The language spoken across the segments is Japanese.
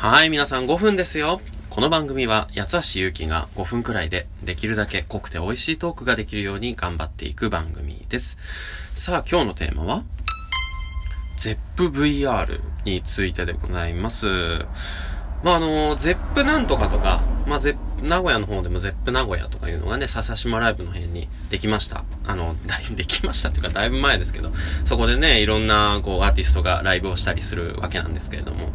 はい、皆さん5分ですよ。この番組は、八橋ゆうきが5分くらいで、できるだけ濃くて美味しいトークができるように頑張っていく番組です。さあ、今日のテーマは、ZEPVR についてでございます。まあ、あの、ZEP なんとかとか、まあ、ZEP、名古屋の方でも ZEP 名古屋とかいうのがね、笹島ライブの辺にできました。あの、だいぶできましたっていうか、だいぶ前ですけど、そこでね、いろんな、こう、アーティストがライブをしたりするわけなんですけれども、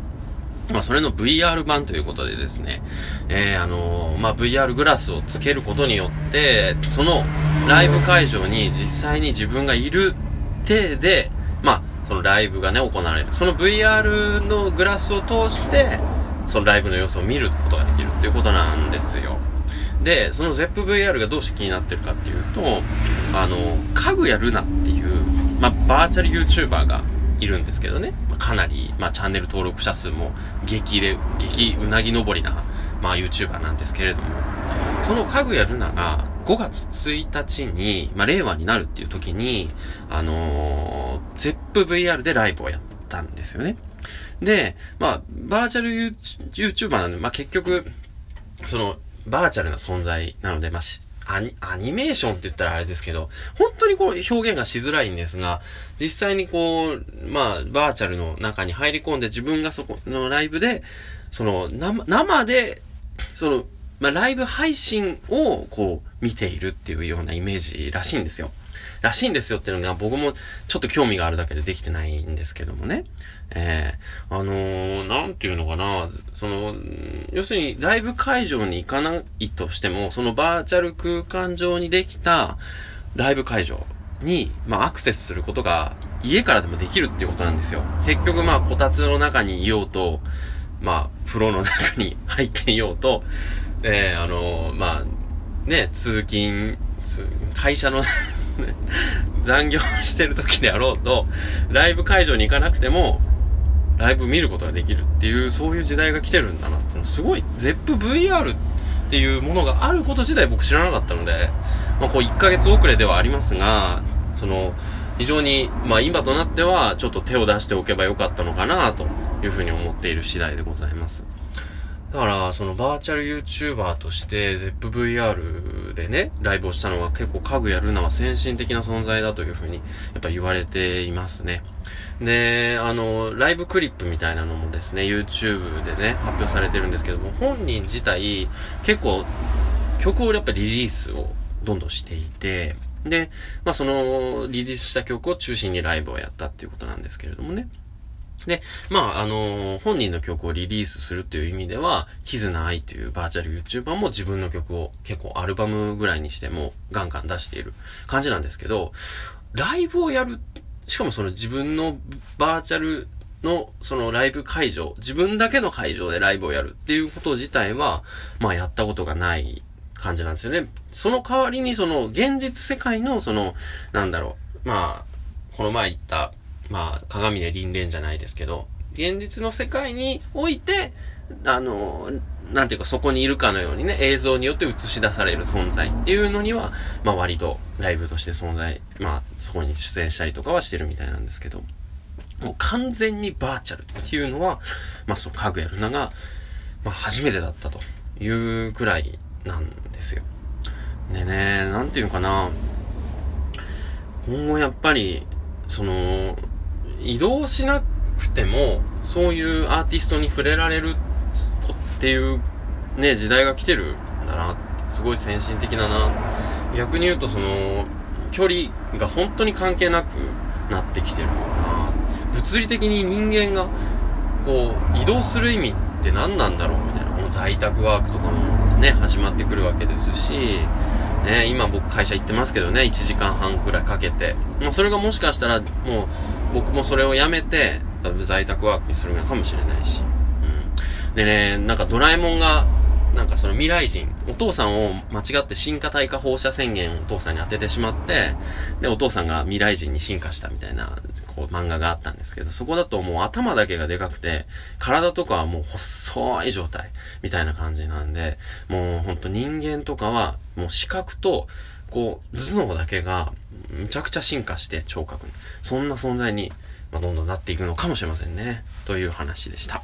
まあ、それの VR 版ということでですね、えー、あのー、まあ、VR グラスをつけることによって、そのライブ会場に実際に自分がいる体で、まあ、そのライブがね、行われる。その VR のグラスを通して、そのライブの様子を見ることができるっていうことなんですよ。で、その ZEPVR がどうして気になってるかっていうと、あの、かぐやルナっていう、まあ、バーチャル YouTuber がいるんですけどね。まあ、かなり、まあ、チャンネル登録者数も激で、激うなぎ登りな、まあ、YouTuber なんですけれども、そのかぐやルナが5月1日に、まあ、令和になるっていう時に、あのー、ZEPVR でライブをやったんですよね。で、まあ、バーチャル YouTuber なんで、まあ、結局、その、バーチャルな存在なので、まあ、アニ、アニメーションって言ったらあれですけど、本当にこう表現がしづらいんですが、実際にこう、まあ、バーチャルの中に入り込んで自分がそこのライブで、その、生、生で、その、まあ、ライブ配信をこう、見ているっていうようなイメージらしいんですよ。らしいんですよっていうのが僕もちょっと興味があるだけでできてないんですけどもね。ええー、あのー、なんていうのかな、その、要するにライブ会場に行かないとしても、そのバーチャル空間上にできたライブ会場に、まあ、アクセスすることが家からでもできるっていうことなんですよ。結局まあ、こたつの中にいようと、まあ、風呂の中に 入っていようと、ええー、あのー、まあ、ね、通勤、会社の残業してる時であろうと、ライブ会場に行かなくても、ライブ見ることができるっていう、そういう時代が来てるんだなってのすごい、ZEPVR っていうものがあること自体僕知らなかったので、まあこう1ヶ月遅れではありますが、その、非常に、まあ今となってはちょっと手を出しておけばよかったのかなというふうに思っている次第でございます。だから、そのバーチャル YouTuber として ZEPVR でね、ライブをしたのは結構家具やるのは先進的な存在だというふうに、やっぱ言われていますね。で、あの、ライブクリップみたいなのもですね、YouTube でね、発表されてるんですけども、本人自体、結構、曲をやっぱリリースをどんどんしていて、で、まあその、リリースした曲を中心にライブをやったっていうことなんですけれどもね。で、まあ、あのー、本人の曲をリリースするっていう意味では、キズナアイというバーチャル YouTuber も自分の曲を結構アルバムぐらいにしてもガンガン出している感じなんですけど、ライブをやる、しかもその自分のバーチャルのそのライブ会場、自分だけの会場でライブをやるっていうこと自体は、まあやったことがない感じなんですよね。その代わりにその現実世界のその、なんだろう、まあ、この前言ったまあ、鏡で輪廻じゃないですけど、現実の世界において、あの、なんていうかそこにいるかのようにね、映像によって映し出される存在っていうのには、まあ割とライブとして存在、まあそこに出演したりとかはしてるみたいなんですけど、もう完全にバーチャルっていうのは、まあその家具やるなが、まあ初めてだったというくらいなんですよ。でね、なんていうかな、今後やっぱり、その、移動しなくても、そういうアーティストに触れられるっていうね、時代が来てるんだな。すごい先進的だな。逆に言うとその、距離が本当に関係なくなってきてるな。物理的に人間が、こう、移動する意味って何なんだろうみたいな。もう在宅ワークとかもね、始まってくるわけですし、ね、今僕会社行ってますけどね、1時間半くらいかけて。まあそれがもしかしたらもう僕もそれをやめて、在宅ワークにするのかもしれないし。うん。でね、なんかドラえもんが、なんかその未来人、お父さんを間違って進化体化放射宣言をお父さんに当ててしまって、で、お父さんが未来人に進化したみたいな、こう漫画があったんですけど、そこだともう頭だけがでかくて、体とかはもう細い状態、みたいな感じなんで、もうほんと人間とかは、もう視覚と、こう、頭脳だけが、むちゃくちゃ進化して聴覚に。そんな存在に、まあ、どんどんなっていくのかもしれませんね。という話でした。